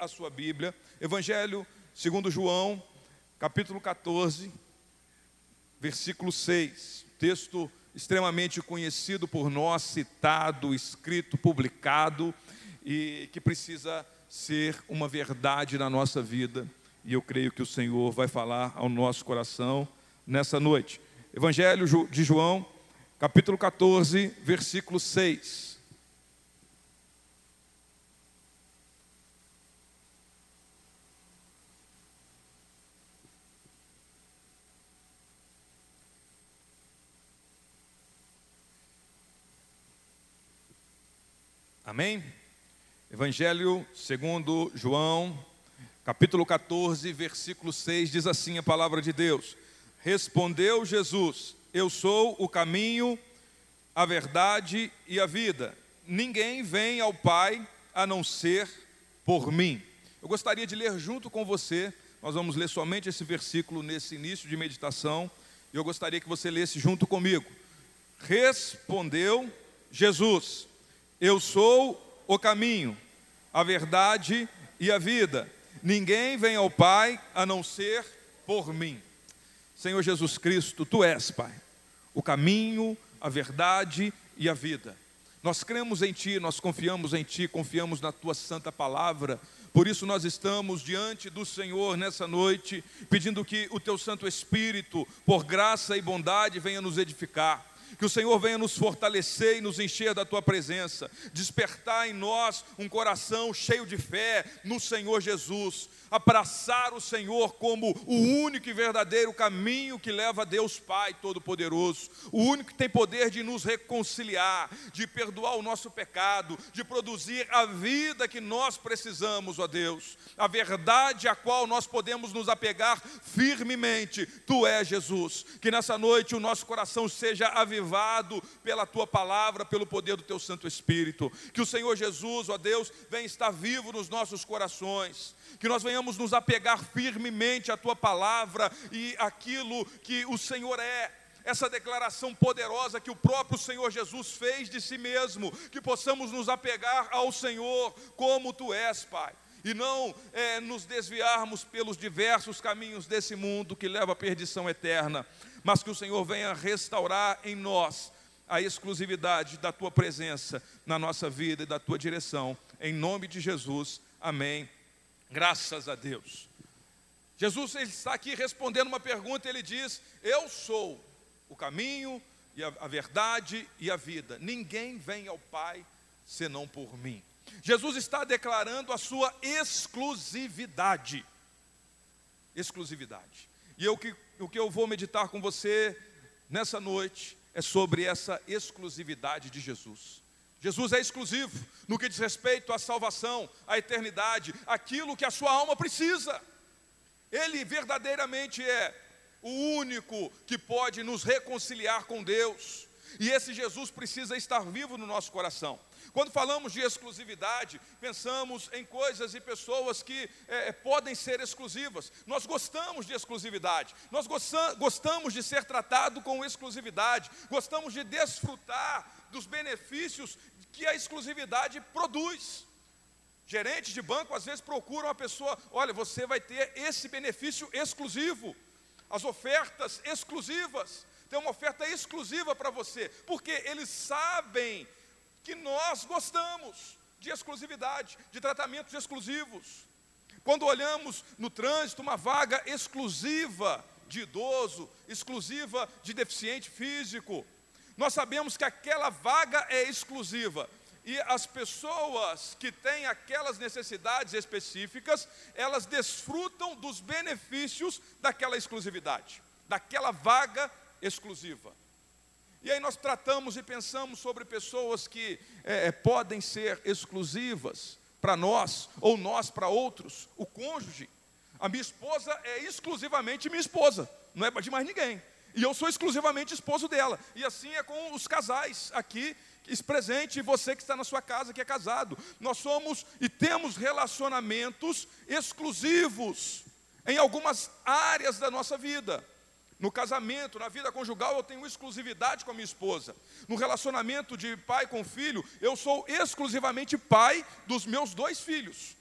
a sua Bíblia, Evangelho segundo João, capítulo 14, versículo 6. Texto extremamente conhecido por nós, citado, escrito, publicado e que precisa ser uma verdade na nossa vida. E eu creio que o Senhor vai falar ao nosso coração nessa noite. Evangelho de João, capítulo 14, versículo 6. Amém? Evangelho segundo João, capítulo 14, versículo 6, diz assim a palavra de Deus: Respondeu Jesus: Eu sou o caminho, a verdade e a vida. Ninguém vem ao Pai a não ser por mim. Eu gostaria de ler junto com você, nós vamos ler somente esse versículo nesse início de meditação, e eu gostaria que você lesse junto comigo. Respondeu Jesus: eu sou o caminho, a verdade e a vida. Ninguém vem ao Pai a não ser por mim. Senhor Jesus Cristo, tu és, Pai, o caminho, a verdade e a vida. Nós cremos em Ti, nós confiamos em Ti, confiamos na Tua santa palavra. Por isso nós estamos diante do Senhor nessa noite, pedindo que o Teu Santo Espírito, por graça e bondade, venha nos edificar que o Senhor venha nos fortalecer e nos encher da tua presença, despertar em nós um coração cheio de fé no Senhor Jesus, abraçar o Senhor como o único e verdadeiro caminho que leva a Deus Pai Todo-Poderoso, o único que tem poder de nos reconciliar, de perdoar o nosso pecado, de produzir a vida que nós precisamos, ó Deus, a verdade a qual nós podemos nos apegar firmemente. Tu és Jesus, que nessa noite o nosso coração seja avivado pela tua palavra, pelo poder do teu Santo Espírito, que o Senhor Jesus, ó Deus, venha estar vivo nos nossos corações. Que nós venhamos nos apegar firmemente à tua palavra e aquilo que o Senhor é. Essa declaração poderosa que o próprio Senhor Jesus fez de si mesmo, que possamos nos apegar ao Senhor como tu és, Pai, e não é, nos desviarmos pelos diversos caminhos desse mundo que leva à perdição eterna, mas que o Senhor venha restaurar em nós a exclusividade da tua presença na nossa vida e da tua direção, em nome de Jesus, amém Graças a Deus. Jesus está aqui respondendo uma pergunta, ele diz: Eu sou o caminho e a, a verdade e a vida. Ninguém vem ao Pai senão por mim. Jesus está declarando a sua exclusividade. Exclusividade. E eu, que, o que eu vou meditar com você nessa noite é sobre essa exclusividade de Jesus. Jesus é exclusivo no que diz respeito à salvação, à eternidade, aquilo que a sua alma precisa. Ele verdadeiramente é o único que pode nos reconciliar com Deus. E esse Jesus precisa estar vivo no nosso coração. Quando falamos de exclusividade, pensamos em coisas e pessoas que é, é podem ser exclusivas. Nós gostamos de exclusividade, nós gostamos de ser tratado com exclusividade, gostamos de desfrutar dos benefícios que a exclusividade produz. Gerentes de banco às vezes procuram a pessoa: olha, você vai ter esse benefício exclusivo, as ofertas exclusivas, tem uma oferta exclusiva para você, porque eles sabem que nós gostamos de exclusividade, de tratamentos exclusivos. Quando olhamos no trânsito uma vaga exclusiva de idoso, exclusiva de deficiente físico, nós sabemos que aquela vaga é exclusiva. E as pessoas que têm aquelas necessidades específicas, elas desfrutam dos benefícios daquela exclusividade, daquela vaga exclusiva. E aí nós tratamos e pensamos sobre pessoas que é, é podem ser exclusivas para nós, ou nós para outros, o cônjuge. A minha esposa é exclusivamente minha esposa, não é de mais ninguém. E eu sou exclusivamente esposo dela. E assim é com os casais aqui presente você que está na sua casa que é casado. Nós somos e temos relacionamentos exclusivos em algumas áreas da nossa vida. No casamento, na vida conjugal, eu tenho exclusividade com a minha esposa. No relacionamento de pai com filho, eu sou exclusivamente pai dos meus dois filhos.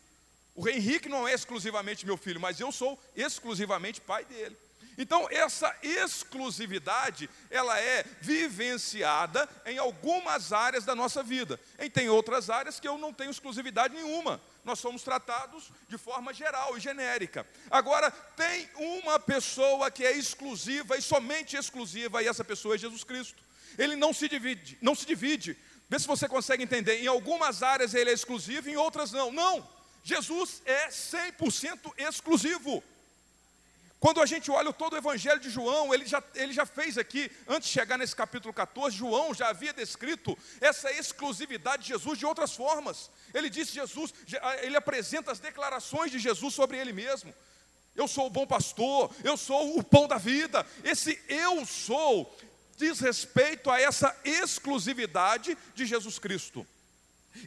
O Henrique não é exclusivamente meu filho, mas eu sou exclusivamente pai dele. Então, essa exclusividade, ela é vivenciada em algumas áreas da nossa vida. E tem outras áreas que eu não tenho exclusividade nenhuma. Nós somos tratados de forma geral e genérica. Agora, tem uma pessoa que é exclusiva e somente exclusiva, e essa pessoa é Jesus Cristo. Ele não se divide, não se divide. Vê se você consegue entender. Em algumas áreas ele é exclusivo, em outras não. Não. Jesus é 100% exclusivo. Quando a gente olha todo o evangelho de João, ele já, ele já fez aqui, antes de chegar nesse capítulo 14, João já havia descrito essa exclusividade de Jesus de outras formas. Ele disse Jesus, ele apresenta as declarações de Jesus sobre ele mesmo. Eu sou o bom pastor, eu sou o pão da vida. Esse eu sou diz respeito a essa exclusividade de Jesus Cristo.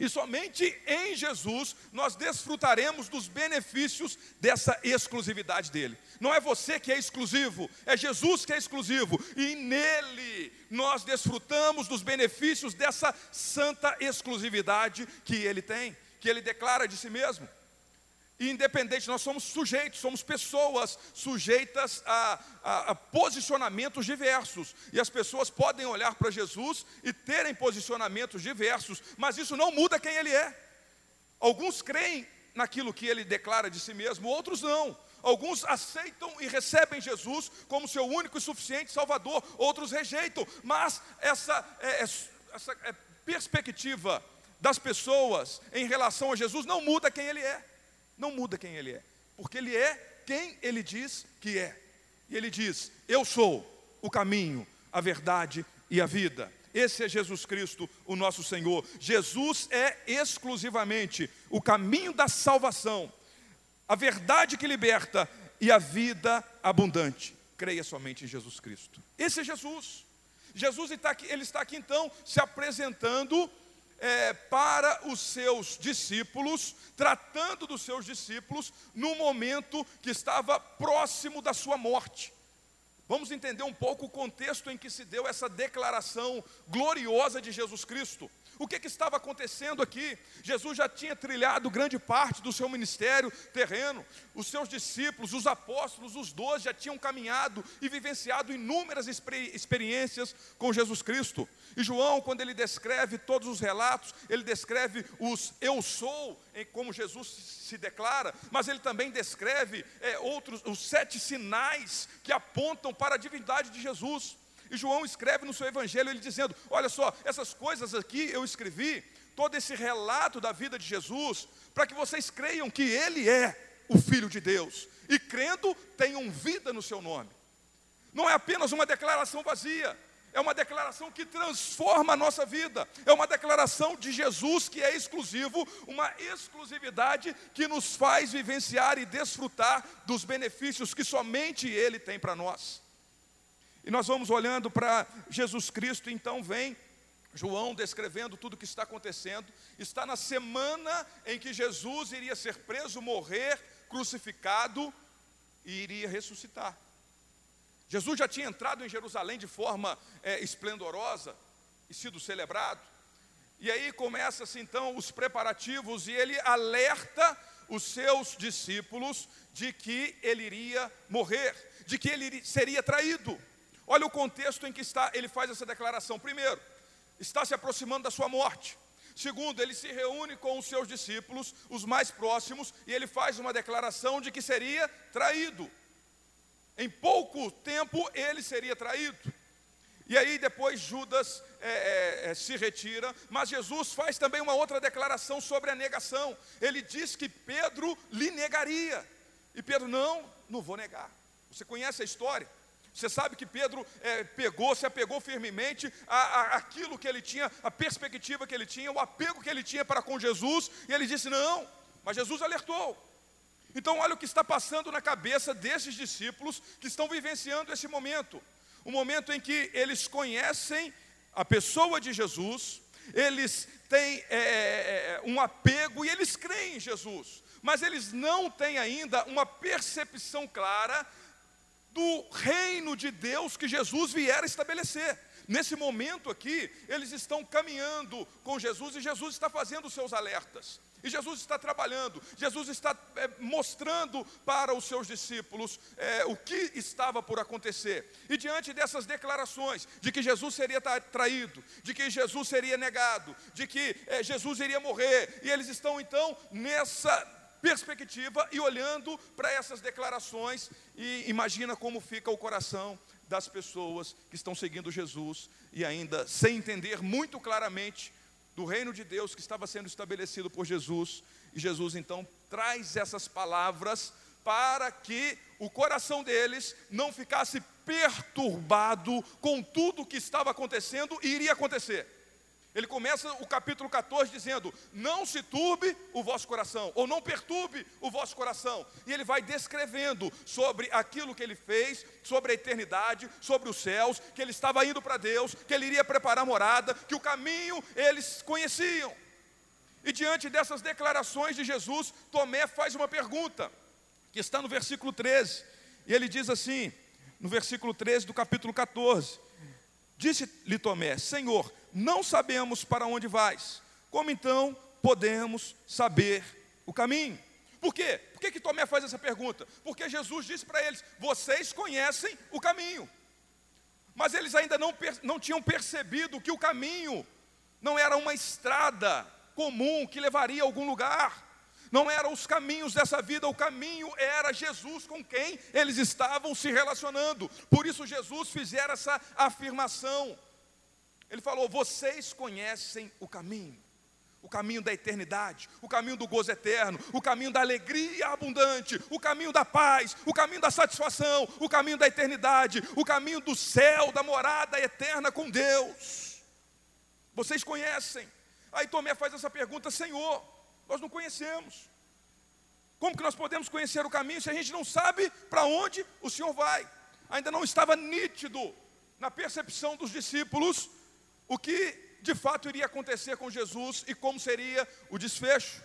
E somente em Jesus nós desfrutaremos dos benefícios dessa exclusividade dele. Não é você que é exclusivo, é Jesus que é exclusivo, e nele nós desfrutamos dos benefícios dessa santa exclusividade que ele tem, que ele declara de si mesmo. Independente, nós somos sujeitos, somos pessoas sujeitas a, a, a, posicionamentos diversos. E as pessoas podem olhar para Jesus e terem posicionamentos diversos, mas isso não muda quem ele é. Alguns creem naquilo que ele declara de si mesmo, outros não. Alguns aceitam e recebem Jesus como seu único e suficiente Salvador, outros rejeitam. Mas essa, é, é essa é, perspectiva das pessoas em relação a Jesus não muda quem ele é não muda quem ele é, porque ele é quem ele diz que é. E ele diz: Eu sou o caminho, a verdade e a vida. Esse é Jesus Cristo, o nosso Senhor. Jesus é exclusivamente o caminho da salvação, a verdade que liberta e a vida abundante. Creia somente em Jesus Cristo. Esse é Jesus. Jesus está aqui, ele está aqui então se apresentando é, para os seus discípulos, tratando dos seus discípulos no momento que estava próximo da sua morte. Vamos entender um pouco o contexto em que se deu essa declaração gloriosa de Jesus Cristo. O que, que, estava acontecendo aqui? Jesus já tinha trilhado grande parte do seu ministério terreno, os seus discípulos, os apóstolos, os doze já tinham caminhado e vivenciado inúmeras experiências com Jesus Cristo. E João, quando ele descreve todos os relatos, ele descreve os eu sou, como Jesus se declara, mas ele também descreve é, outros, os sete sinais que apontam para a divindade de Jesus. E João escreve no seu evangelho, ele dizendo: Olha só, essas coisas aqui eu escrevi, todo esse relato da vida de Jesus, para que vocês creiam que Ele é o Filho de Deus, e crendo, tenham vida no seu nome. Não é apenas uma declaração vazia, é uma declaração que transforma a nossa vida, é uma declaração de Jesus que é exclusivo, uma exclusividade que nos faz vivenciar e desfrutar dos benefícios que somente Ele tem para nós. E nós vamos olhando para Jesus Cristo, então vem João descrevendo tudo o que está acontecendo. Está na semana em que Jesus iria ser preso, morrer, crucificado e iria ressuscitar. Jesus já tinha entrado em Jerusalém de forma é, esplendorosa e sido celebrado. E aí começa-se então os preparativos e ele alerta os seus discípulos de que ele iria morrer, de que ele seria traído. Olha o contexto em que está, ele faz essa declaração. Primeiro, está se aproximando da sua morte. Segundo, ele se reúne com os seus discípulos, os mais próximos, e ele faz uma declaração de que seria traído. Em pouco tempo ele seria traído. E aí depois Judas é, é, é, se retira, mas Jesus faz também uma outra declaração sobre a negação. Ele diz que Pedro lhe negaria. E Pedro, não, não vou negar. Você conhece a história? Você sabe que Pedro é, pegou, se apegou firmemente a, aquilo que ele tinha, a perspectiva que ele tinha, o apego que ele tinha para com Jesus, e ele disse: Não, mas Jesus alertou. Então, olha o que está passando na cabeça desses discípulos que estão vivenciando esse momento o momento em que eles conhecem a pessoa de Jesus, eles têm é, é, é um apego e eles creem em Jesus, mas eles não têm ainda uma percepção clara do reino de Deus que Jesus vier estabelecer. Nesse momento aqui, eles estão caminhando com Jesus e Jesus está fazendo os seus alertas. E Jesus está trabalhando, Jesus está é, mostrando para os seus discípulos é, o que estava por acontecer. E diante dessas declarações de que Jesus seria traído, de que Jesus seria negado, de que é, Jesus iria morrer, e eles estão então nessa perspectiva e olhando para essas declarações, e imagina como fica o coração das pessoas que estão seguindo Jesus e ainda sem entender muito claramente do reino de Deus que estava sendo estabelecido por Jesus. E Jesus então traz essas palavras para que o coração deles não ficasse perturbado com tudo o que estava acontecendo e iria acontecer. Ele começa o capítulo 14 dizendo: Não se turbe o vosso coração, ou não perturbe o vosso coração. E ele vai descrevendo sobre aquilo que ele fez, sobre a eternidade, sobre os céus, que ele estava indo para Deus, que ele iria preparar morada, que o caminho eles conheciam. E diante dessas declarações de Jesus, Tomé faz uma pergunta, que está no versículo 13. E ele diz assim, no versículo 13 do capítulo 14: Disse-lhe Tomé: Senhor, não sabemos para onde vais. Como então podemos saber o caminho? Por quê? Por que, que Tomé faz essa pergunta? Porque Jesus disse para eles: vocês conhecem o caminho. Mas eles ainda não, não tinham percebido que o caminho não era uma estrada comum que levaria a algum lugar. Não eram os caminhos dessa vida, o caminho era Jesus com quem eles estavam se relacionando. Por isso Jesus fizera essa afirmação. Ele falou: Vocês conhecem o caminho, o caminho da eternidade, o caminho do gozo eterno, o caminho da alegria abundante, o caminho da paz, o caminho da satisfação, o caminho da eternidade, o caminho do céu, da morada eterna com Deus. Vocês conhecem. Aí Tomé faz essa pergunta: Senhor, nós não conhecemos. Como que nós podemos conhecer o caminho se a gente não sabe para onde o Senhor vai? Ainda não estava nítido na percepção dos discípulos o que de fato iria acontecer com Jesus e como seria o desfecho.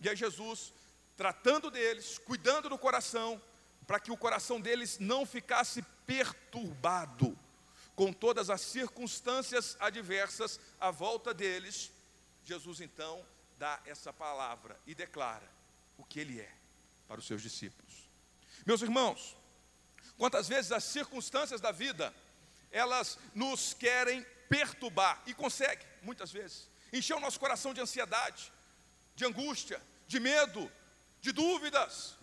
E aí Jesus, tratando deles, cuidando do coração, para que o coração deles não ficasse perturbado com todas as circunstâncias adversas à volta deles, Jesus então dá essa palavra e declara o que ele é para os seus discípulos. Meus irmãos, quantas vezes as circunstâncias da vida elas nos querem perturbar, e consegue, muitas vezes, encher o nosso coração de ansiedade, de angústia, de medo, de dúvidas.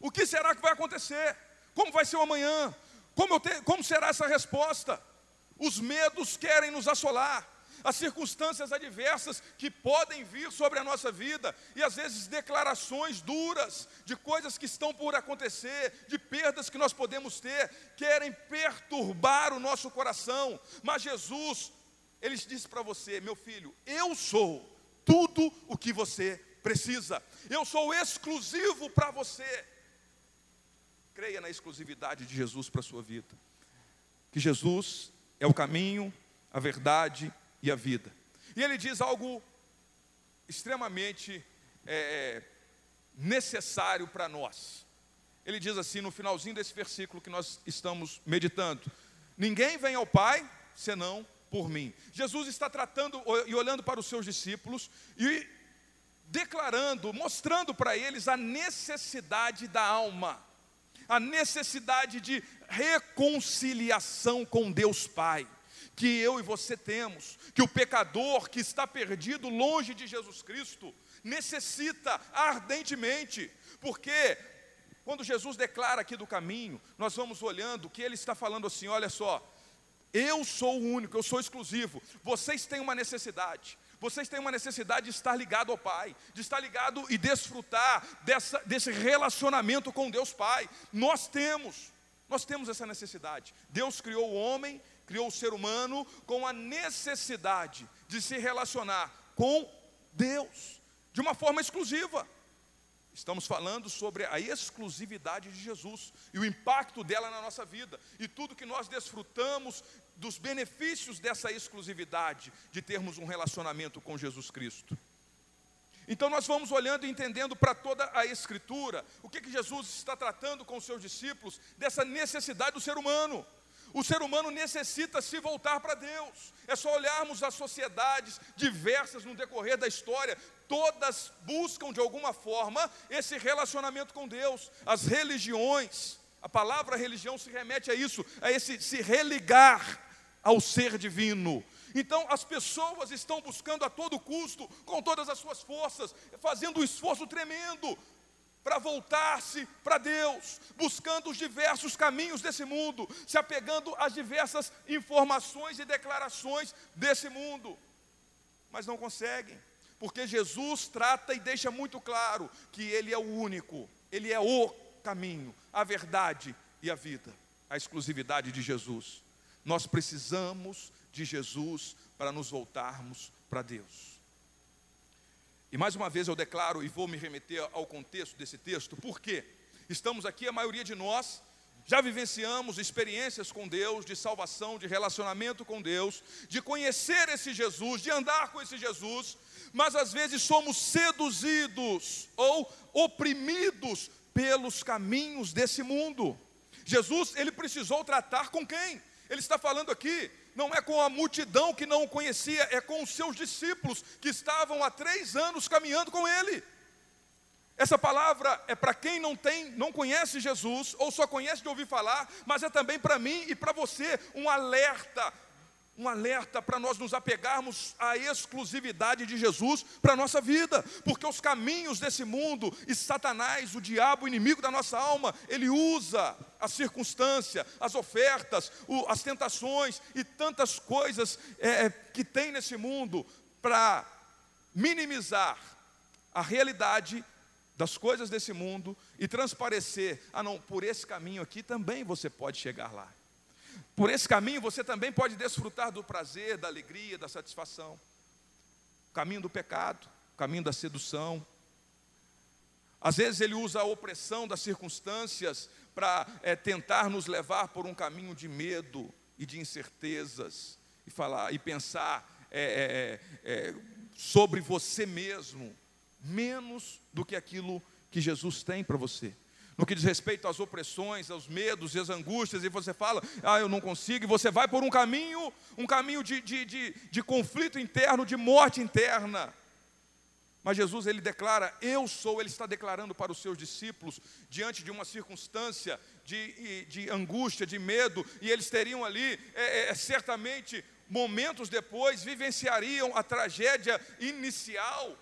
O que será que vai acontecer? Como vai ser o amanhã? Como, te, como será essa resposta? Os medos querem nos assolar, as circunstâncias adversas que podem vir sobre a nossa vida, e às vezes declarações duras de coisas que estão por acontecer, de perdas que nós podemos ter, querem perturbar o nosso coração, mas Jesus, Ele disse para você, meu filho, eu sou tudo o que você precisa, eu sou exclusivo para você. Creia na exclusividade de Jesus para a sua vida, que Jesus é o caminho, a verdade e a vida. E ele diz algo extremamente é, necessário para nós. Ele diz assim no finalzinho desse versículo que nós estamos meditando: Ninguém vem ao Pai senão por mim. Jesus está tratando e olhando para os seus discípulos e declarando, mostrando para eles a necessidade da alma, a necessidade de reconciliação com Deus Pai que eu e você temos, que o pecador que está perdido longe de Jesus Cristo necessita ardentemente, porque quando Jesus declara aqui do caminho, nós vamos olhando que ele está falando assim: olha só, eu sou o único, eu sou exclusivo, vocês têm uma necessidade, vocês têm uma necessidade de estar ligado ao Pai, de estar ligado e desfrutar dessa, desse relacionamento com Deus Pai. Nós temos, nós temos essa necessidade. Deus criou o homem criou o ser humano com a necessidade de se relacionar com Deus de uma forma exclusiva. Estamos falando sobre a exclusividade de Jesus e o impacto dela na nossa vida e tudo que nós desfrutamos dos benefícios dessa exclusividade de termos um relacionamento com Jesus Cristo. Então nós vamos olhando e entendendo para toda a Escritura o que, que Jesus está tratando com os seus discípulos dessa necessidade do ser humano. O ser humano necessita se voltar para Deus. É só olharmos as sociedades diversas no decorrer da história, todas buscam de alguma forma esse relacionamento com Deus. As religiões, a palavra religião se remete a isso, a esse se religar ao ser divino. Então as pessoas estão buscando a todo custo, com todas as suas forças, fazendo um esforço tremendo para voltar-se para Deus, buscando os diversos caminhos desse mundo, se apegando às diversas informações e declarações desse mundo, mas não conseguem, porque Jesus trata e deixa muito claro que Ele é o único, Ele é o caminho, a verdade e a vida, a exclusividade de Jesus. Nós precisamos de Jesus para nos voltarmos para Deus. E mais uma vez eu declaro e vou me remeter ao contexto desse texto, porque estamos aqui, a maioria de nós já vivenciamos experiências com Deus, de salvação, de relacionamento com Deus, de conhecer esse Jesus, de andar com esse Jesus, mas às vezes somos seduzidos ou oprimidos pelos caminhos desse mundo. Jesus, ele precisou tratar com quem? Ele está falando aqui não é com a multidão que não o conhecia, é com os seus discípulos que estavam há três anos caminhando com ele. Essa palavra é para quem não tem, não conhece Jesus, ou só conhece de ouvir falar, mas é também para mim e para você um alerta um alerta para nós nos apegarmos à exclusividade de Jesus para a nossa vida, porque os caminhos desse mundo e Satanás, o diabo, o inimigo da nossa alma, ele usa a circunstância, as ofertas, o, as tentações e tantas coisas é, é que tem nesse mundo para minimizar a realidade das coisas desse mundo e transparecer, ah não, por esse caminho aqui também você pode chegar lá. Por esse caminho você também pode desfrutar do prazer, da alegria, da satisfação. O caminho do pecado, o caminho da sedução. Às vezes ele usa a opressão das circunstâncias para é, tentar nos levar por um caminho de medo e de incertezas e falar e pensar é, é sobre você mesmo menos do que aquilo que Jesus tem para você no que diz respeito às opressões, aos medos e às angústias, e você fala, ah, eu não consigo, e você vai por um caminho, um caminho de, de, de, de conflito interno, de morte interna. Mas Jesus, ele declara, eu sou, ele está declarando para os seus discípulos, diante de uma circunstância de, de angústia, de medo, e eles teriam ali, é, é, certamente, momentos depois, vivenciariam a tragédia inicial,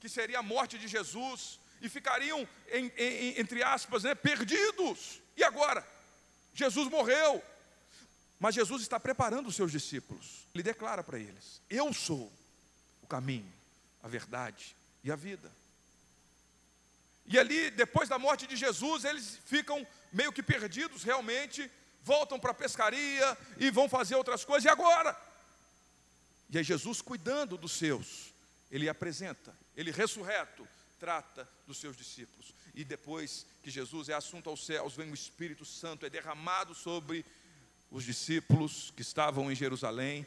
que seria a morte de Jesus e ficariam, em, em, entre aspas, né, perdidos. E agora? Jesus morreu. Mas Jesus está preparando os seus discípulos. Ele declara para eles: Eu sou o caminho, a verdade e a vida. E ali, depois da morte de Jesus, eles ficam meio que perdidos realmente, voltam para a pescaria e vão fazer outras coisas. E agora? E aí, Jesus, cuidando dos seus, ele apresenta, ele ressurreto, trata dos seus discípulos. E depois que Jesus é assunto aos céus, vem o Espírito Santo, é derramado sobre os discípulos que estavam em Jerusalém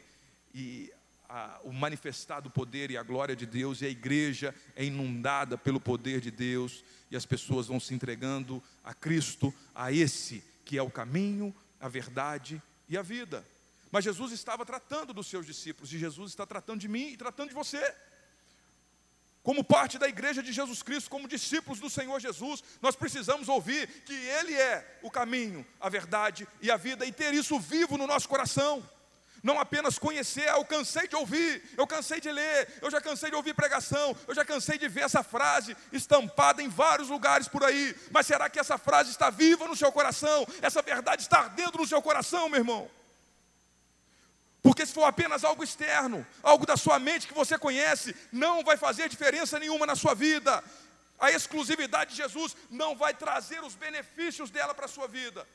e a, o manifestado poder e a glória de Deus, e a igreja é inundada pelo poder de Deus, e as pessoas vão se entregando a Cristo, a esse que é o caminho, a verdade e a vida. Mas Jesus estava tratando dos seus discípulos, e Jesus está tratando de mim e tratando de você como parte da igreja de Jesus Cristo, como discípulos do Senhor Jesus, nós precisamos ouvir que Ele é o caminho, a verdade e a vida, e ter isso vivo no nosso coração. Não apenas conhecer, ah, eu cansei de ouvir, eu cansei de ler, eu já cansei de ouvir pregação, eu já cansei de ver essa frase estampada em vários lugares por aí, mas será que essa frase está viva no seu coração? Essa verdade está ardendo no seu coração, meu irmão? Porque se for apenas algo externo, algo da sua mente que você conhece, não vai fazer diferença nenhuma na sua vida. A exclusividade de Jesus não vai trazer os benefícios dela para a sua vida.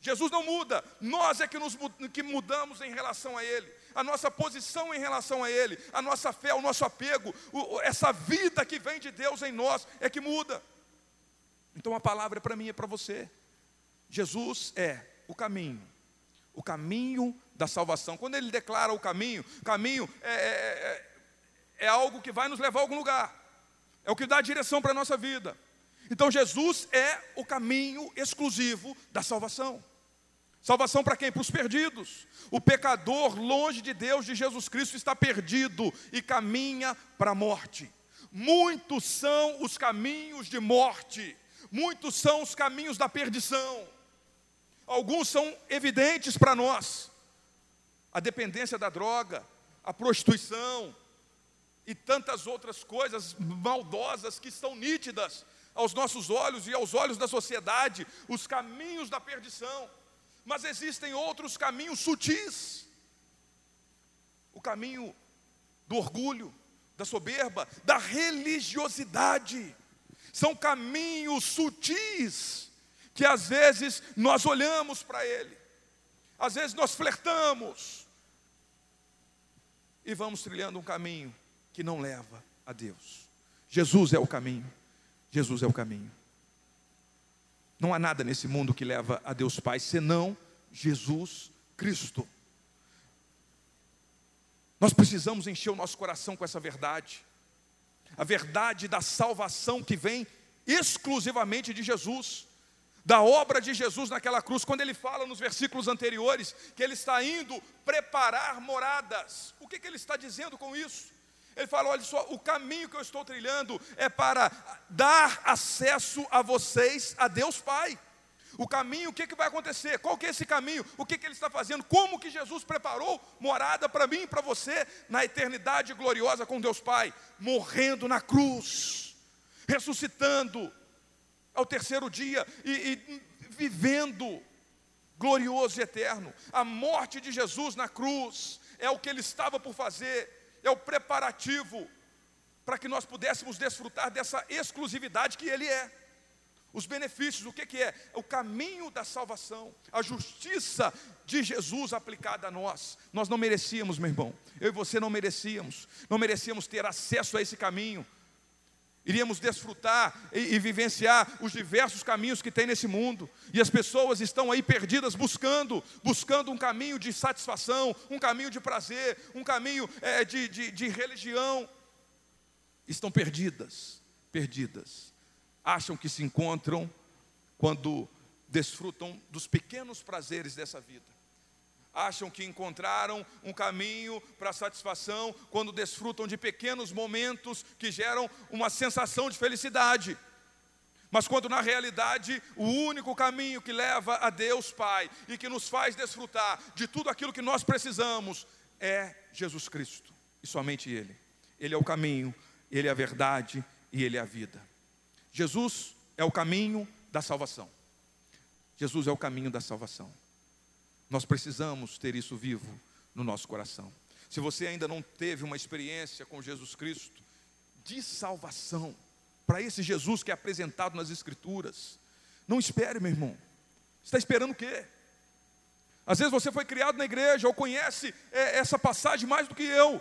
Jesus não muda, nós é que, nos, que mudamos em relação a Ele, a nossa posição em relação a Ele, a nossa fé, o nosso apego, o, essa vida que vem de Deus em nós é que muda. Então a palavra é para mim é para você. Jesus é o caminho, o caminho da salvação. Quando ele declara o caminho, caminho é, é, é, é algo que vai nos levar a algum lugar, é o que dá a direção para a nossa vida. Então Jesus é o caminho exclusivo da salvação. Salvação para quem? Para os perdidos. O pecador, longe de Deus, de Jesus Cristo, está perdido e caminha para a morte. Muitos são os caminhos de morte, muitos são os caminhos da perdição. Alguns são evidentes para nós: a dependência da droga, a prostituição e tantas outras coisas maldosas que estão nítidas aos nossos olhos e aos olhos da sociedade, os caminhos da perdição. Mas existem outros caminhos sutis. O caminho do orgulho, da soberba, da religiosidade. São caminhos sutis que às vezes nós olhamos para ele, às vezes nós flertamos e vamos trilhando um caminho que não leva a Deus. Jesus é o caminho. Jesus é o caminho. Não há nada nesse mundo que leva a Deus Pai senão Jesus Cristo. Nós precisamos encher o nosso coração com essa verdade. A verdade da salvação que vem exclusivamente de Jesus, da obra de Jesus naquela cruz, quando ele fala nos versículos anteriores que ele está indo preparar moradas. O que, que ele está dizendo com isso? Ele fala: olha só, o caminho que eu estou trilhando é para dar acesso a vocês a Deus Pai. O caminho, o que, que vai acontecer? Qual que é esse caminho? O que, que ele está fazendo? Como que Jesus preparou morada para mim e para você na eternidade gloriosa com Deus Pai? Morrendo na cruz, ressuscitando ao terceiro dia e, e vivendo glorioso e eterno. A morte de Jesus na cruz é o que ele estava por fazer, é o preparativo para que nós pudéssemos desfrutar dessa exclusividade que ele é. Os benefícios, o que, que é? O caminho da salvação, a justiça de Jesus aplicada a nós. Nós não merecíamos, meu irmão, eu e você não merecíamos, não merecíamos ter acesso a esse caminho. Iríamos desfrutar e, e, vivenciar os diversos caminhos que tem nesse mundo, e as pessoas estão aí perdidas buscando, buscando um caminho de satisfação, um caminho de prazer, um caminho é, de, de, de religião. Estão perdidas, perdidas acham que se encontram quando desfrutam dos pequenos prazeres dessa vida. Acham que encontraram um caminho para a satisfação quando desfrutam de pequenos momentos que geram uma sensação de felicidade. Mas quando na realidade o único caminho que leva a Deus Pai e que nos faz desfrutar de tudo aquilo que nós precisamos é Jesus Cristo e somente Ele. Ele é o caminho, Ele é a verdade e Ele é a vida. Jesus é o caminho da salvação. Jesus é o caminho da salvação. Nós precisamos ter isso vivo no nosso coração. Se você ainda não teve uma experiência com Jesus Cristo de salvação, para esse Jesus que é apresentado nas Escrituras, não espere, meu irmão. Está esperando o quê? Às vezes você foi criado na igreja ou conhece é, essa passagem mais do que eu.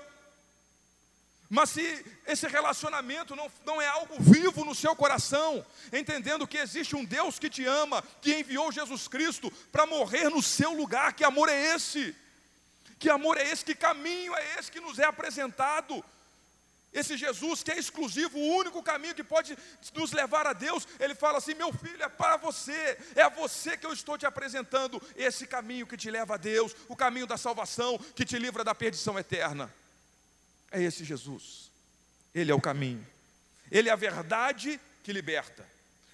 Mas se esse relacionamento não, não é algo vivo no seu coração, entendendo que existe um Deus que te ama, que enviou Jesus Cristo para morrer no seu lugar, que amor é esse? Que amor é esse? Que caminho é esse que nos é apresentado? Esse Jesus que é exclusivo, o único caminho que pode nos levar a Deus, ele fala assim: meu filho, é para você, é a você que eu estou te apresentando esse caminho que te leva a Deus, o caminho da salvação, que te livra da perdição eterna. É esse Jesus. Ele é o caminho. Ele é a verdade que liberta.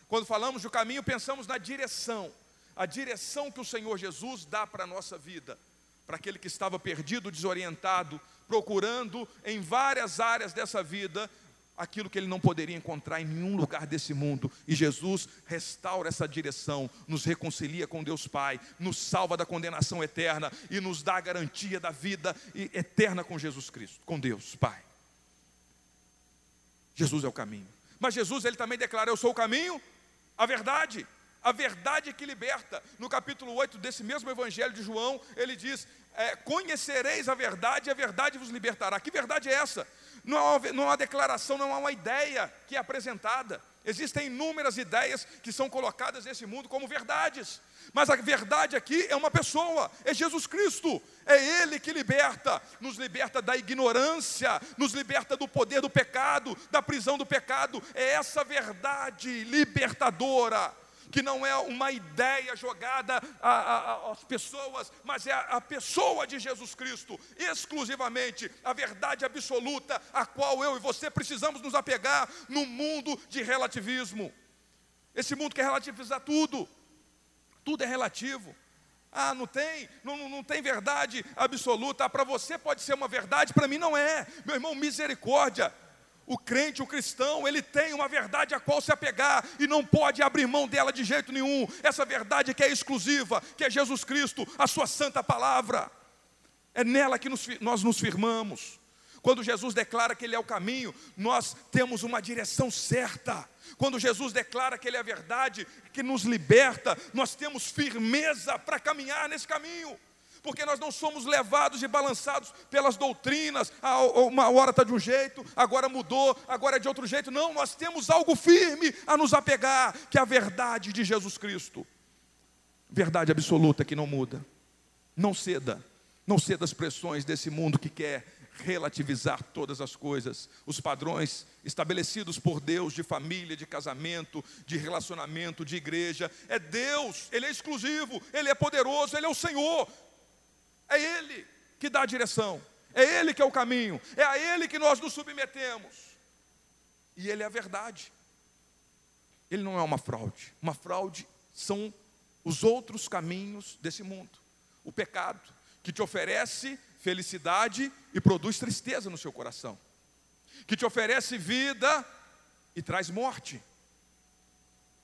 Quando falamos do caminho, pensamos na direção. A direção que o Senhor Jesus dá para a nossa vida. Para aquele que estava perdido, desorientado, procurando em várias áreas dessa vida aquilo que ele não poderia encontrar em nenhum lugar desse mundo. E Jesus restaura essa direção, nos reconcilia com Deus Pai, nos salva da condenação eterna e nos dá a garantia da vida eterna com Jesus Cristo, com Deus Pai. Jesus é o caminho. Mas Jesus ele também declara: Eu sou o caminho, a verdade a verdade que liberta. No capítulo 8 desse mesmo evangelho de João, ele diz: é, Conhecereis a verdade e a verdade vos libertará. Que verdade é essa? Não há, uma, não há uma declaração, não há uma ideia que é apresentada. Existem inúmeras ideias que são colocadas nesse mundo como verdades, mas a verdade aqui é uma pessoa, é Jesus Cristo, é Ele que liberta, nos liberta da ignorância, nos liberta do poder do pecado, da prisão do pecado, é essa verdade libertadora que não é uma ideia jogada às pessoas, mas é a, a pessoa de Jesus Cristo, exclusivamente a verdade absoluta, a qual eu e você precisamos nos apegar no mundo de relativismo. Esse mundo quer relativizar tudo, tudo é relativo. Ah, não tem, não, não tem verdade absoluta. Ah, para você pode ser uma verdade, para mim não é. Meu irmão, misericórdia. O crente, o cristão, ele tem uma verdade a qual se apegar e não pode abrir mão dela de jeito nenhum. Essa verdade que é exclusiva, que é Jesus Cristo, a sua santa palavra. É nela que nos, nós nos firmamos. Quando Jesus declara que Ele é o caminho, nós temos uma direção certa. Quando Jesus declara que Ele é a verdade, que nos liberta, nós temos firmeza para caminhar nesse caminho porque nós não somos levados e balançados pelas doutrinas. Ah, uma hora está de um jeito, agora mudou, agora é de outro jeito. Não, nós temos algo firme a nos apegar, que é a verdade de Jesus Cristo. Verdade absoluta que não muda. Não ceda, não ceda às pressões desse mundo que quer relativizar todas as coisas, os padrões estabelecidos por Deus de família, de casamento, de relacionamento, de igreja. É Deus, Ele é exclusivo, Ele é poderoso, Ele é o Senhor. É Ele que dá a direção, é Ele que é o caminho, é a Ele que nós nos submetemos. E Ele é a verdade. Ele não é uma fraude. Uma fraude são os outros caminhos desse mundo. O pecado, que te oferece felicidade e produz tristeza no seu coração, que te oferece vida e traz morte.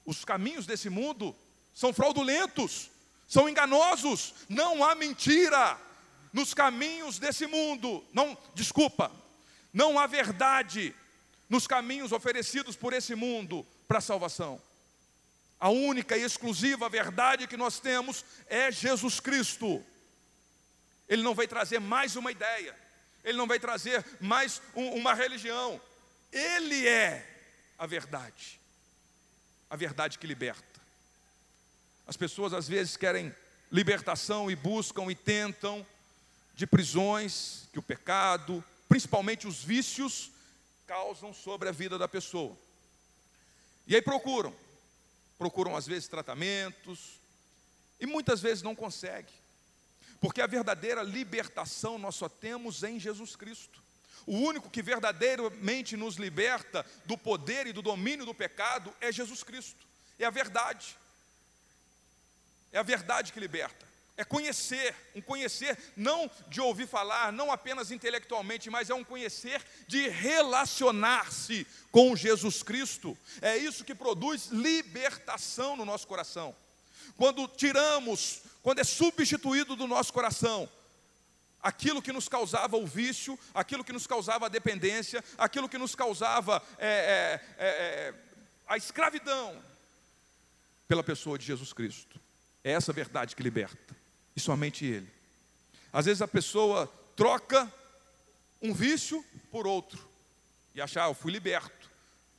Os caminhos desse mundo são fraudulentos, são enganosos, não há mentira nos caminhos desse mundo. Não, desculpa, não há verdade nos caminhos oferecidos por esse mundo para a salvação. A única e exclusiva verdade que nós temos é Jesus Cristo. Ele não vai trazer mais uma ideia, ele não vai trazer mais um, uma religião. Ele é a verdade, a verdade que liberta. As pessoas às vezes querem libertação e buscam e tentam de prisões que o pecado, principalmente os vícios, causam sobre a vida da pessoa. E aí procuram, procuram às vezes tratamentos, e muitas vezes não conseguem, porque a verdadeira libertação nós só temos em Jesus Cristo. O único que verdadeiramente nos liberta do poder e do domínio do pecado é Jesus Cristo, é a verdade. É a verdade que liberta. É conhecer, um conhecer não de ouvir falar, não apenas intelectualmente, mas é um conhecer de relacionar-se com Jesus Cristo. É isso que produz libertação no nosso coração. Quando tiramos, quando é substituído do nosso coração aquilo que nos causava o vício, aquilo que nos causava a dependência, aquilo que nos causava é, é, é, é a escravidão, pela pessoa de Jesus Cristo. É essa verdade que liberta, e somente Ele. Às vezes a pessoa troca um vício por outro, e acha, ah, eu fui liberto,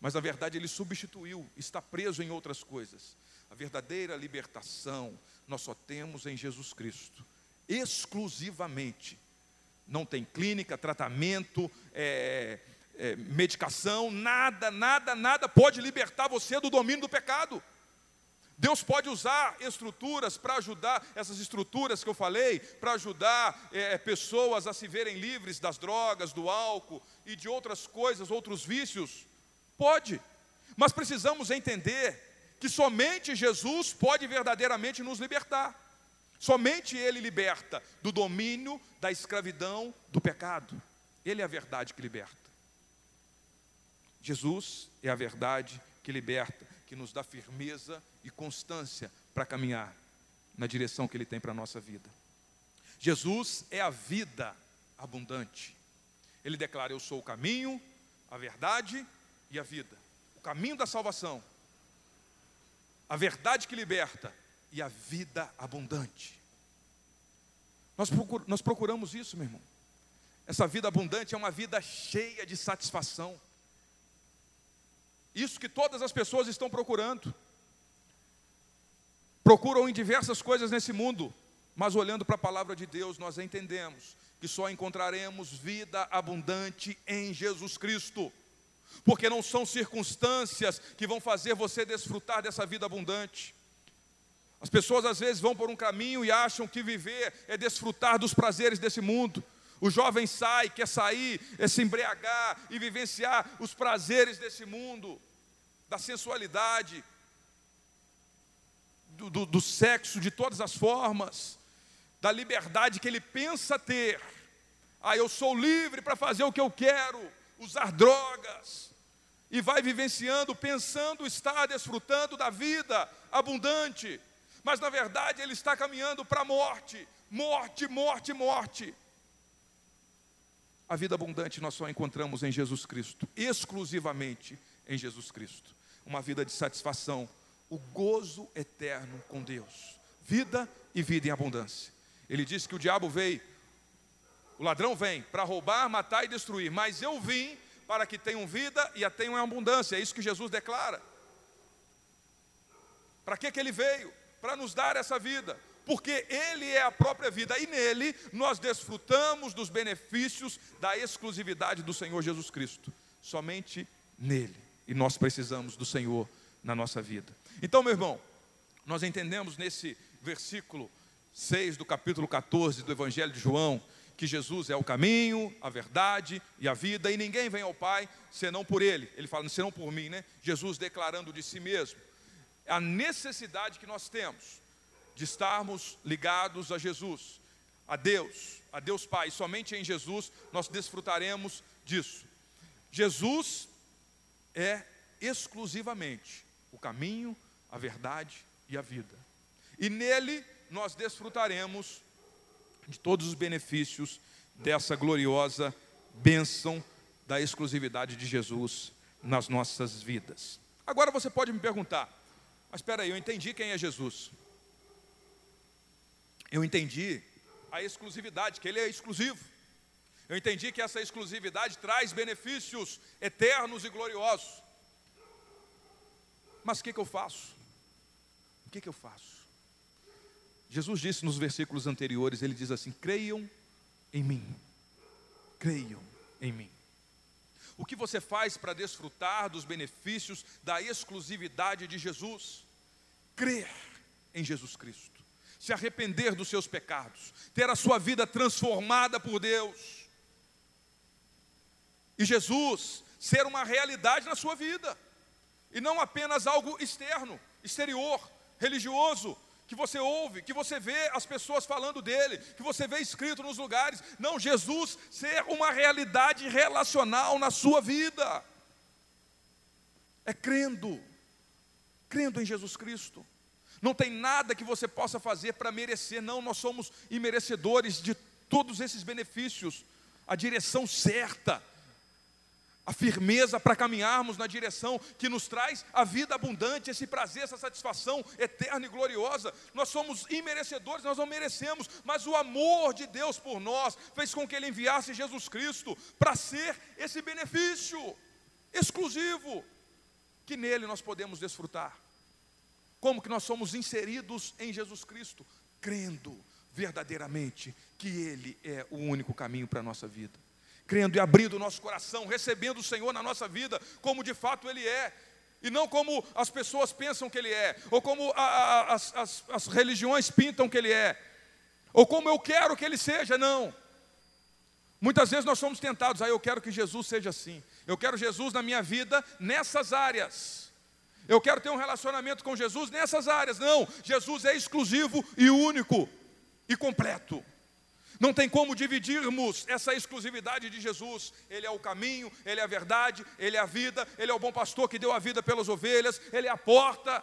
mas na verdade ele substituiu, está preso em outras coisas. A verdadeira libertação nós só temos em Jesus Cristo, exclusivamente. Não tem clínica, tratamento, é, é, medicação, nada, nada, nada pode libertar você do domínio do pecado. Deus pode usar estruturas para ajudar, essas estruturas que eu falei, para ajudar é, pessoas a se verem livres das drogas, do álcool e de outras coisas, outros vícios. Pode, mas precisamos entender que somente Jesus pode verdadeiramente nos libertar. Somente Ele liberta do domínio, da escravidão, do pecado. Ele é a verdade que liberta. Jesus é a verdade que liberta que nos dá firmeza e constância para caminhar na direção que Ele tem para a nossa vida. Jesus é a vida abundante. Ele declara: Eu sou o caminho, a verdade e a vida. O caminho da salvação, a verdade que liberta e a vida abundante. Nós, procuramos isso, meu irmão. Essa vida abundante é uma vida cheia de satisfação. Isso que todas as pessoas estão procurando. Procuram em diversas coisas nesse mundo, mas olhando para a palavra de Deus, nós entendemos que só encontraremos vida abundante em Jesus Cristo. Porque não são circunstâncias que vão fazer você desfrutar dessa vida abundante. As pessoas às vezes vão por um caminho e acham que viver é desfrutar dos prazeres desse mundo. O jovem sai, quer sair, é se embriagar e vivenciar os prazeres desse mundo, da sensualidade, do, do, do sexo de todas as formas, da liberdade que ele pensa ter. Ah, eu sou livre para fazer o que eu quero, usar drogas, e vai vivenciando, pensando estar desfrutando da vida abundante, mas na verdade ele está caminhando para a morte, morte, morte, morte. A vida abundante nós só encontramos em Jesus Cristo, exclusivamente em Jesus Cristo. Uma vida de satisfação, o gozo eterno com Deus. Vida e vida em abundância. Ele disse que o diabo veio, o ladrão vem para roubar, matar e destruir, mas eu vim para que tenham vida e a tenham em abundância. É isso que Jesus declara. Para que, que ele veio? Para nos dar essa vida porque Ele é a própria vida e nele nós desfrutamos dos benefícios da exclusividade do Senhor Jesus Cristo. Somente nele. E nós precisamos do Senhor na nossa vida. Então, meu irmão, nós entendemos nesse versículo 6 do capítulo 14 do Evangelho de João que Jesus é o caminho, a verdade e a vida, e ninguém vem ao Pai senão por Ele. Ele fala, senão por mim, né? Jesus declarando de si mesmo. A necessidade que nós temos de estarmos ligados a Jesus, a Deus, a Deus Pai. Somente em Jesus nós desfrutaremos disso. Jesus é exclusivamente o caminho, a verdade e a vida. E nele nós desfrutaremos de todos os benefícios dessa gloriosa bênção da exclusividade de Jesus nas nossas vidas. Agora você pode me perguntar, mas espera aí, eu entendi quem é Jesus eu entendi a exclusividade, que ele é exclusivo. Eu entendi que essa exclusividade traz benefícios eternos e gloriosos. Mas o que, que eu faço? O que, que eu faço? Jesus disse nos versículos anteriores, ele diz assim: creiam em mim, creiam em mim. O que você faz para desfrutar dos benefícios da exclusividade de Jesus? Crer em Jesus Cristo se arrepender dos seus pecados, ter a sua vida transformada por Deus. E Jesus ser uma realidade na sua vida, e não apenas algo externo, exterior, religioso, que você ouve, que você vê as pessoas falando dele, que você vê escrito nos lugares. Não, Jesus ser uma realidade relacional na sua vida. É crendo, crendo em Jesus Cristo. Não tem nada que você possa fazer para merecer, não, nós somos imerecedores de todos esses benefícios. A direção certa, a firmeza para caminharmos na direção que nos traz a vida abundante, esse prazer, essa satisfação eterna e gloriosa. Nós somos imerecedores, nós não merecemos, mas o amor de Deus por nós fez com que Ele enviasse Jesus Cristo para ser esse benefício exclusivo que nele nós podemos desfrutar. Como que nós somos inseridos em Jesus Cristo? Crendo verdadeiramente que Ele é o único caminho para a nossa vida. Crendo e abrindo o nosso coração, recebendo o Senhor na nossa vida, como de fato Ele é, e não como as pessoas pensam que Ele é, ou como a, a, as, as, as religiões pintam que Ele é, ou como eu quero que Ele seja, não. Muitas vezes nós somos tentados, ah, eu quero que Jesus seja assim, eu quero Jesus na minha vida nessas áreas. Eu quero ter um relacionamento com Jesus nessas áreas. Não, Jesus é exclusivo e único e completo. Não tem como dividirmos essa exclusividade de Jesus. Ele é o caminho, ele é a verdade, ele é a vida, ele é o bom pastor que deu a vida pelas ovelhas, ele é a porta.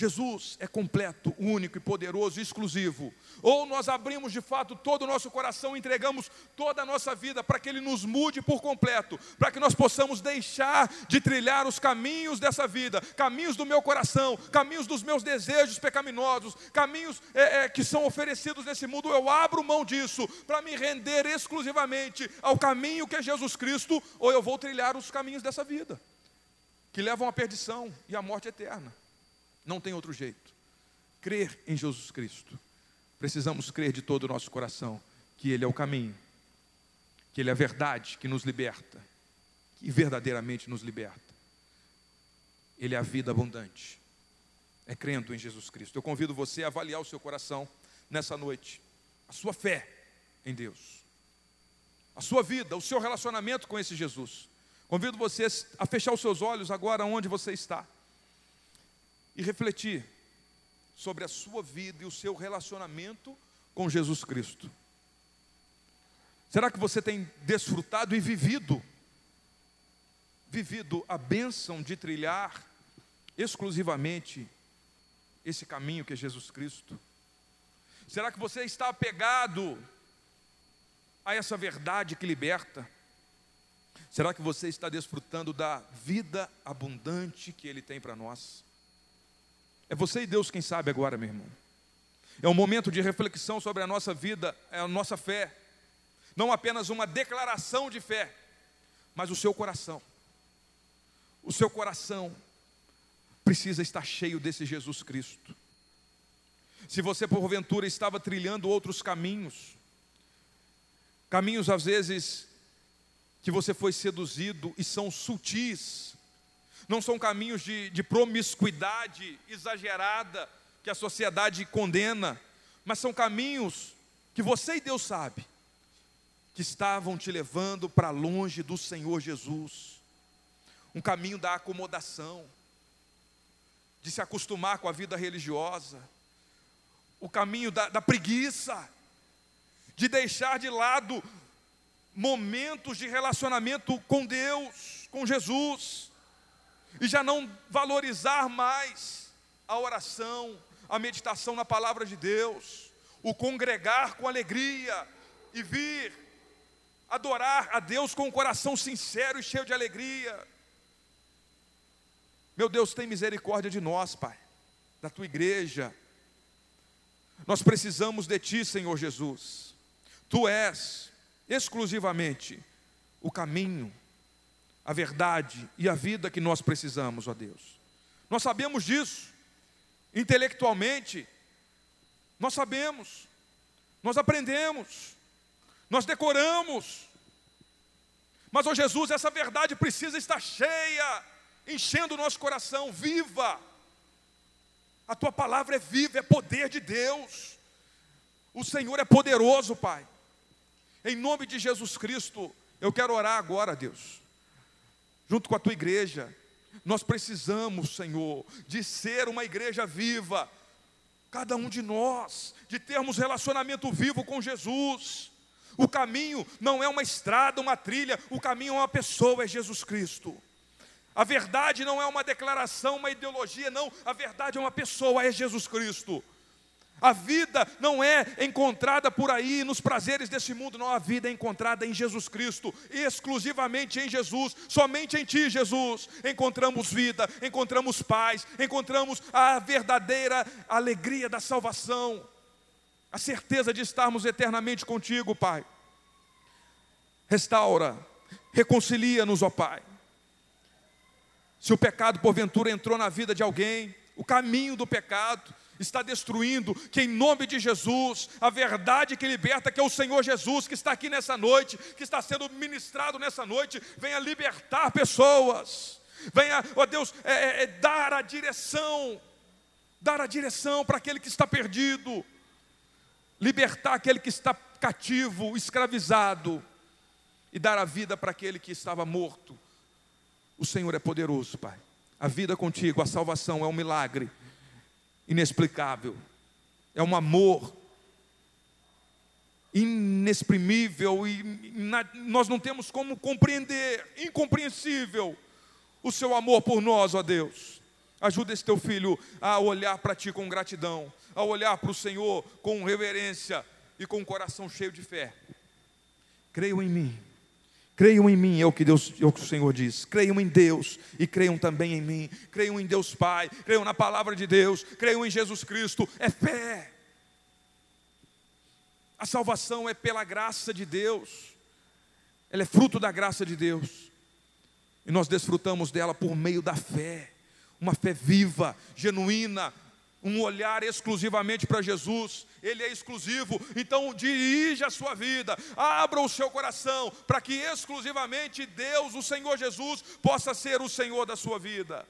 Jesus é completo, único e poderoso, exclusivo. Ou nós abrimos de fato todo o nosso coração, entregamos toda a nossa vida para que Ele nos mude por completo, para que nós possamos deixar de trilhar os caminhos dessa vida, caminhos do meu coração, caminhos dos meus desejos pecaminosos, caminhos é, é, que são oferecidos nesse mundo. Eu abro mão disso para me render exclusivamente ao caminho que é Jesus Cristo, ou eu vou trilhar os caminhos dessa vida, que levam à perdição e à morte eterna. Não tem outro jeito. Crer em Jesus Cristo. Precisamos crer de todo o nosso coração que Ele é o caminho, que Ele é a verdade que nos liberta, que verdadeiramente nos liberta. Ele é a vida abundante. é crendo em Jesus Cristo. Eu convido você a avaliar o seu coração nessa noite, a sua fé em Deus, a sua vida, o seu relacionamento com esse Jesus. Convido você a fechar os seus olhos agora onde você está e refletir sobre a sua vida e o seu relacionamento com Jesus Cristo. Será que você tem desfrutado e vivido vivido a bênção de trilhar exclusivamente esse caminho que é Jesus Cristo? Será que você está apegado a essa verdade que liberta? Será que você está desfrutando da vida abundante que Ele tem para nós? É você e Deus quem sabe agora, meu irmão. É um momento de reflexão sobre a nossa vida, é a nossa fé. Não apenas uma declaração de fé, mas o seu coração. O seu coração precisa estar cheio desse Jesus Cristo. Se você porventura estava trilhando outros caminhos, caminhos às vezes que você foi seduzido e são sutis, não são caminhos de, de promiscuidade exagerada que a sociedade condena, mas são caminhos que você e Deus sabe que estavam te levando para longe do Senhor Jesus, um caminho da acomodação, de se acostumar com a vida religiosa, o caminho da, da preguiça, de deixar de lado momentos de relacionamento com Deus, com Jesus, e já não valorizar mais a oração, a meditação na palavra de Deus, o congregar com alegria e vir adorar a Deus com um coração sincero e cheio de alegria. Meu Deus, tem misericórdia de nós, Pai, da tua igreja. Nós precisamos de Ti, Senhor Jesus. Tu és exclusivamente o caminho, a verdade e a vida que nós precisamos, ó Deus. Nós sabemos disso, intelectualmente, nós sabemos, nós aprendemos, nós decoramos, mas, ó Jesus, essa verdade precisa estar cheia enchendo o nosso coração, viva. A tua palavra é viva, é poder de Deus. O Senhor é poderoso, Pai. Em nome de Jesus Cristo, eu quero orar agora, Deus, junto com a tua igreja. Nós precisamos, Senhor, de ser uma igreja viva, cada um de nós, de termos relacionamento vivo com Jesus. O caminho não é uma estrada, uma trilha, o caminho é uma pessoa, é Jesus Cristo. A verdade não é uma declaração, uma ideologia, não. A verdade é uma pessoa, é Jesus Cristo. A vida não é encontrada por aí nos prazeres desse mundo, não. A vida é encontrada em Jesus Cristo, exclusivamente em Jesus, somente em Ti, Jesus. Encontramos vida, encontramos paz, encontramos a verdadeira alegria da salvação, a certeza de estarmos eternamente contigo, Pai. Restaura, reconcilia-nos, ó Pai. Se o pecado porventura entrou na vida de alguém, o caminho do pecado está destruindo, que em nome de Jesus, a verdade que liberta, que é o Senhor Jesus, que está aqui nessa noite, que está sendo ministrado nessa noite, venha libertar pessoas, venha, ó Deus, é, é, é dar a direção, dar a direção para aquele que está perdido, libertar aquele que está cativo, escravizado, e dar a vida para aquele que estava morto. O Senhor é poderoso, Pai. A vida contigo, a salvação é um milagre inexplicável, é um amor inexprimível e nós não temos como compreender, incompreensível, o seu amor por nós, ó Deus. Ajuda esse teu filho a olhar para ti com gratidão, a olhar para o Senhor com reverência e com um coração cheio de fé. Creio em mim Creiam em mim, é o que Deus, é o que o Senhor diz. Creiam em Deus e creiam também em mim. Creiam em Deus Pai, creiam na palavra de Deus, creiam em Jesus Cristo. É fé. A salvação é pela graça de Deus. Ela é fruto da graça de Deus. E nós desfrutamos dela por meio da fé. Uma fé viva, genuína, um olhar exclusivamente para Jesus, Ele é exclusivo, então dirija a sua vida, abra o seu coração, para que exclusivamente Deus, o Senhor Jesus, possa ser o Senhor da sua vida.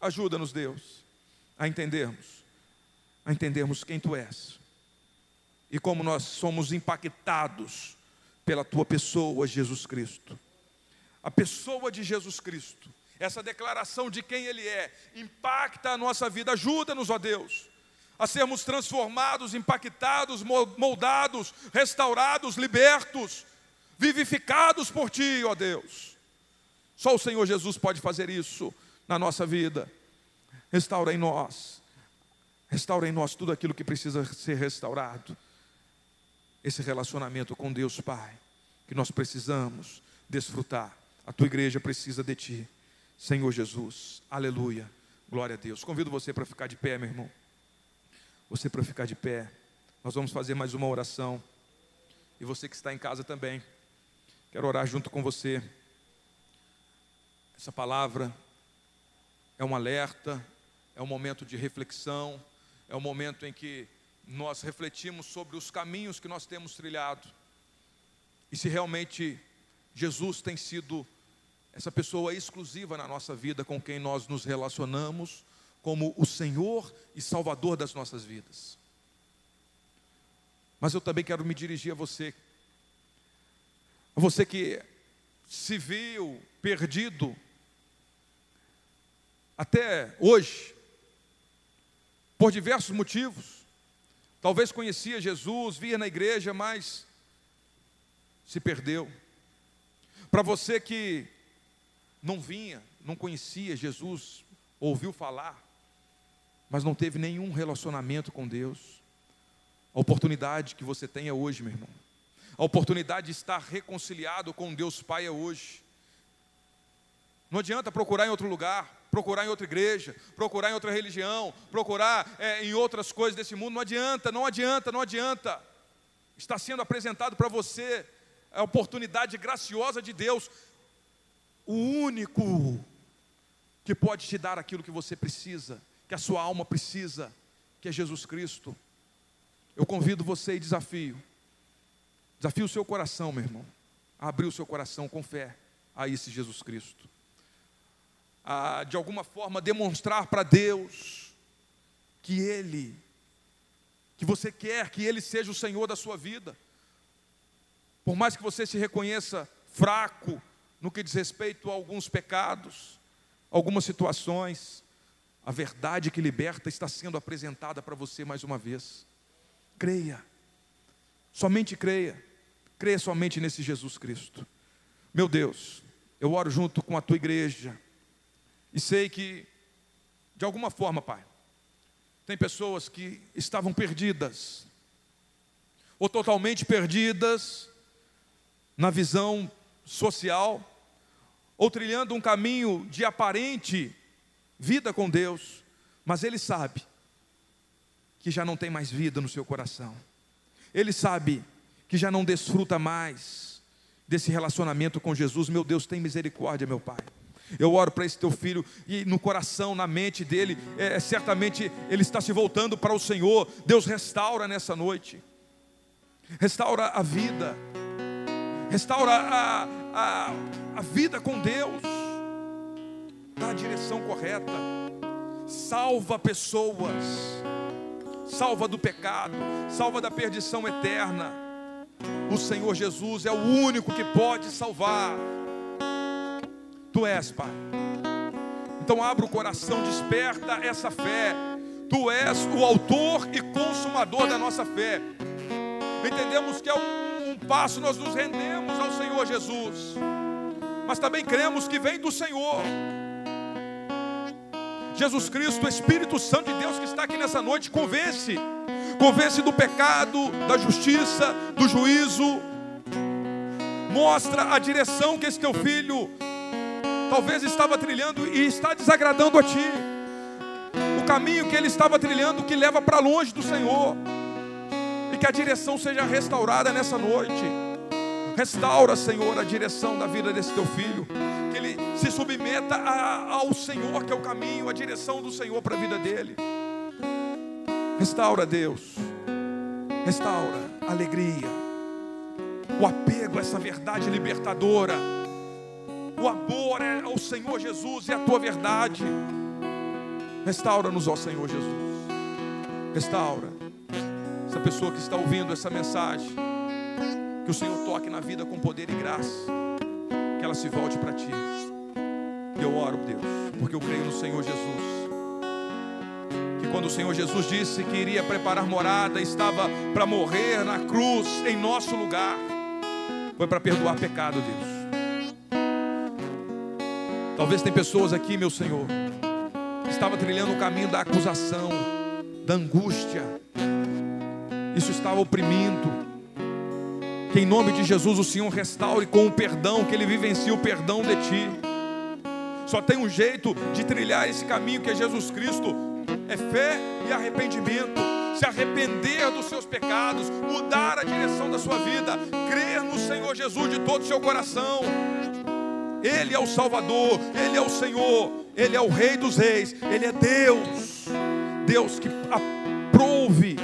Ajuda-nos, Deus, a entendermos, a entendermos quem tu és e como nós somos impactados pela tua pessoa, Jesus Cristo. A pessoa de Jesus Cristo, essa declaração de quem Ele é, impacta a nossa vida. Ajuda-nos, ó Deus, a sermos transformados, impactados, moldados, restaurados, libertos, vivificados por Ti, ó Deus. Só o Senhor Jesus pode fazer isso na nossa vida. Restaura em nós, restaura em nós tudo aquilo que precisa ser restaurado. Esse relacionamento com Deus Pai, que nós precisamos desfrutar. A tua igreja precisa de Ti, Senhor Jesus. Aleluia. Glória a Deus. Convido você para ficar de pé, meu irmão. Você para ficar de pé. Nós vamos fazer mais uma oração. E você que está em casa também. Quero orar junto com você. Essa palavra é um alerta, é um momento de reflexão, é um momento em que nós refletimos sobre os caminhos que nós temos trilhado. E se realmente Jesus tem sido essa pessoa exclusiva na nossa vida com quem nós nos relacionamos como o Senhor e Salvador das nossas vidas. Mas eu também quero me dirigir a você, a você que se viu perdido até hoje, por diversos motivos. Talvez conhecia Jesus, via na igreja, mas se perdeu. Para você que não vinha, não conhecia Jesus, ouviu falar, mas não teve nenhum relacionamento com Deus, a oportunidade que você tem é hoje, meu irmão. A oportunidade de estar reconciliado com Deus Pai é hoje. Não adianta procurar em outro lugar, procurar em outra igreja, procurar em outra religião, procurar é, em outras coisas desse mundo. Não adianta, não adianta, não adianta. Está sendo apresentado para você a oportunidade graciosa de Deus, o único que pode te dar aquilo que você precisa, que a sua alma precisa, que é Jesus Cristo. Eu convido você e desafio, desafio o seu coração, meu irmão, a abrir o seu coração com fé a esse Jesus Cristo a, de alguma forma, demonstrar para Deus que Ele, que você quer que Ele seja o Senhor da sua vida. Por mais que você se reconheça fraco no que diz respeito a alguns pecados, algumas situações, a verdade que liberta está sendo apresentada para você mais uma vez. Creia, somente creia, creia somente nesse Jesus Cristo. Meu Deus, eu oro junto com a tua igreja e sei que, de alguma forma, Pai, tem pessoas que estavam perdidas, ou totalmente perdidas na visão social, ou trilhando um caminho de aparente vida com Deus, mas ele sabe que já não tem mais vida no seu coração, ele sabe que já não desfruta mais desse relacionamento com Jesus. Meu Deus, tem misericórdia, meu Pai. Eu oro para esse teu filho e no coração, na mente dele, é, certamente ele está se voltando para o Senhor. Deus restaura nessa noite, restaura a vida, restaura a, a, a vida com Deus, dá a direção correta, salva pessoas, salva do pecado, salva da perdição eterna. O Senhor Jesus é o único que pode salvar. Tu és, Pai. Então abra o coração, desperta essa fé. Tu és o autor e consumador da nossa fé. Entendemos que é um, um passo, nós nos rendemos ao Senhor Jesus. Mas também cremos que vem do Senhor. Jesus Cristo, Espírito Santo de Deus que está aqui nessa noite, convence. Convence do pecado, da justiça, do juízo. Mostra a direção que esse teu filho talvez estava trilhando e está desagradando a ti. O caminho que ele estava trilhando que leva para longe do Senhor. E que a direção seja restaurada nessa noite. Restaura, Senhor, a direção da vida desse teu filho. Que ele se submeta a, ao Senhor, que é o caminho, a direção do Senhor para a vida dele. Restaura, Deus. Restaura a alegria. O apego a essa verdade libertadora o amor é ao Senhor Jesus e a tua verdade. Restaura-nos, ó Senhor Jesus. Restaura essa pessoa que está ouvindo essa mensagem. Que o Senhor toque na vida com poder e graça. Que ela se volte para ti. Eu oro, Deus, porque eu creio no Senhor Jesus. Que quando o Senhor Jesus disse que iria preparar morada, estava para morrer na cruz em nosso lugar, foi para perdoar pecado, Deus. Talvez tem pessoas aqui, meu Senhor, que estava trilhando o caminho da acusação, da angústia. Isso estava oprimindo. Que em nome de Jesus o Senhor restaure com o perdão, que Ele vivencie o perdão de ti. Só tem um jeito de trilhar esse caminho que é Jesus Cristo: é fé e arrependimento. Se arrepender dos seus pecados, mudar a direção da sua vida, crer no Senhor Jesus de todo o seu coração. Ele é o Salvador, Ele é o Senhor, Ele é o Rei dos Reis, Ele é Deus, Deus que aprove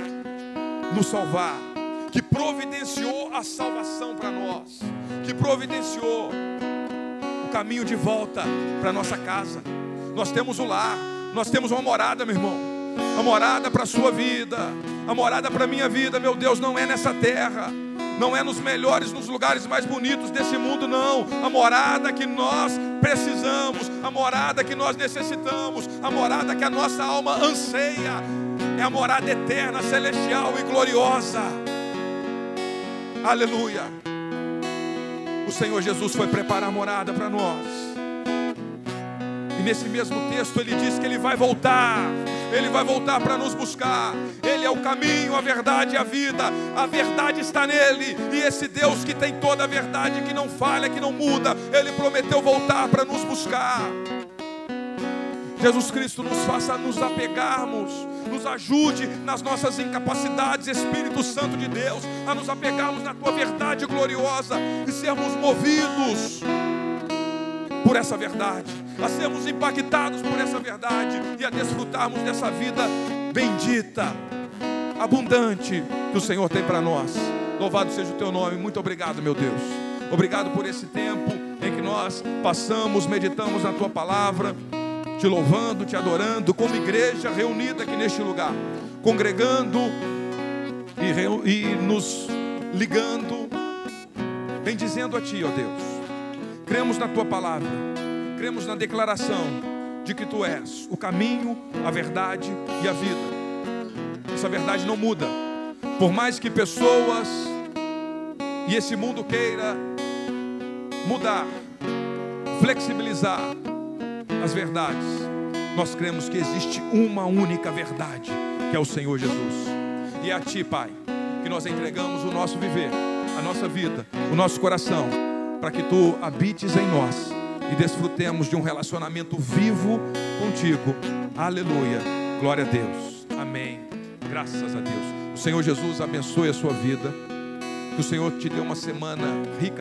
nos salvar, que providenciou a salvação para nós, que providenciou o caminho de volta para nossa casa. Nós temos o lar, nós temos uma morada, meu irmão. A morada para a sua vida, a morada para a minha vida, meu Deus, não é nessa terra, não é nos melhores, nos lugares mais bonitos desse mundo, não. A morada que nós precisamos, a morada que nós necessitamos, a morada que a nossa alma anseia, é a morada eterna, celestial e gloriosa. Aleluia. O Senhor Jesus foi preparar morada para nós. E nesse mesmo texto ele diz que ele vai voltar. Ele vai voltar para nos buscar. Ele é o caminho, a verdade e a vida. A verdade está nele. E esse Deus que tem toda a verdade, que não falha, que não muda, ele prometeu voltar para nos buscar. Jesus Cristo nos faça nos apegarmos, nos ajude nas nossas incapacidades, Espírito Santo de Deus, a nos apegarmos na tua verdade gloriosa e sermos movidos por essa verdade, a sermos impactados por essa verdade e a desfrutarmos dessa vida bendita, abundante que o Senhor tem para nós. Louvado seja o teu nome, muito obrigado, meu Deus. Obrigado por esse tempo em que nós passamos, meditamos na tua palavra te louvando, te adorando, como igreja reunida aqui neste lugar, congregando e, e nos ligando, bendizendo a Ti, ó Deus. Cremos na Tua palavra, cremos na declaração de que Tu és o caminho, a verdade e a vida. Essa verdade não muda, por mais que pessoas e esse mundo queira mudar, flexibilizar, as verdades, nós cremos que existe uma única verdade, que é o Senhor Jesus. E é a Ti, Pai, que nós entregamos o nosso viver, a nossa vida, o nosso coração, para que Tu habites em nós e desfrutemos de um relacionamento vivo contigo. Aleluia. Glória a Deus. Amém. Graças a Deus. O Senhor Jesus abençoe a sua vida. Que o Senhor te dê uma semana rica.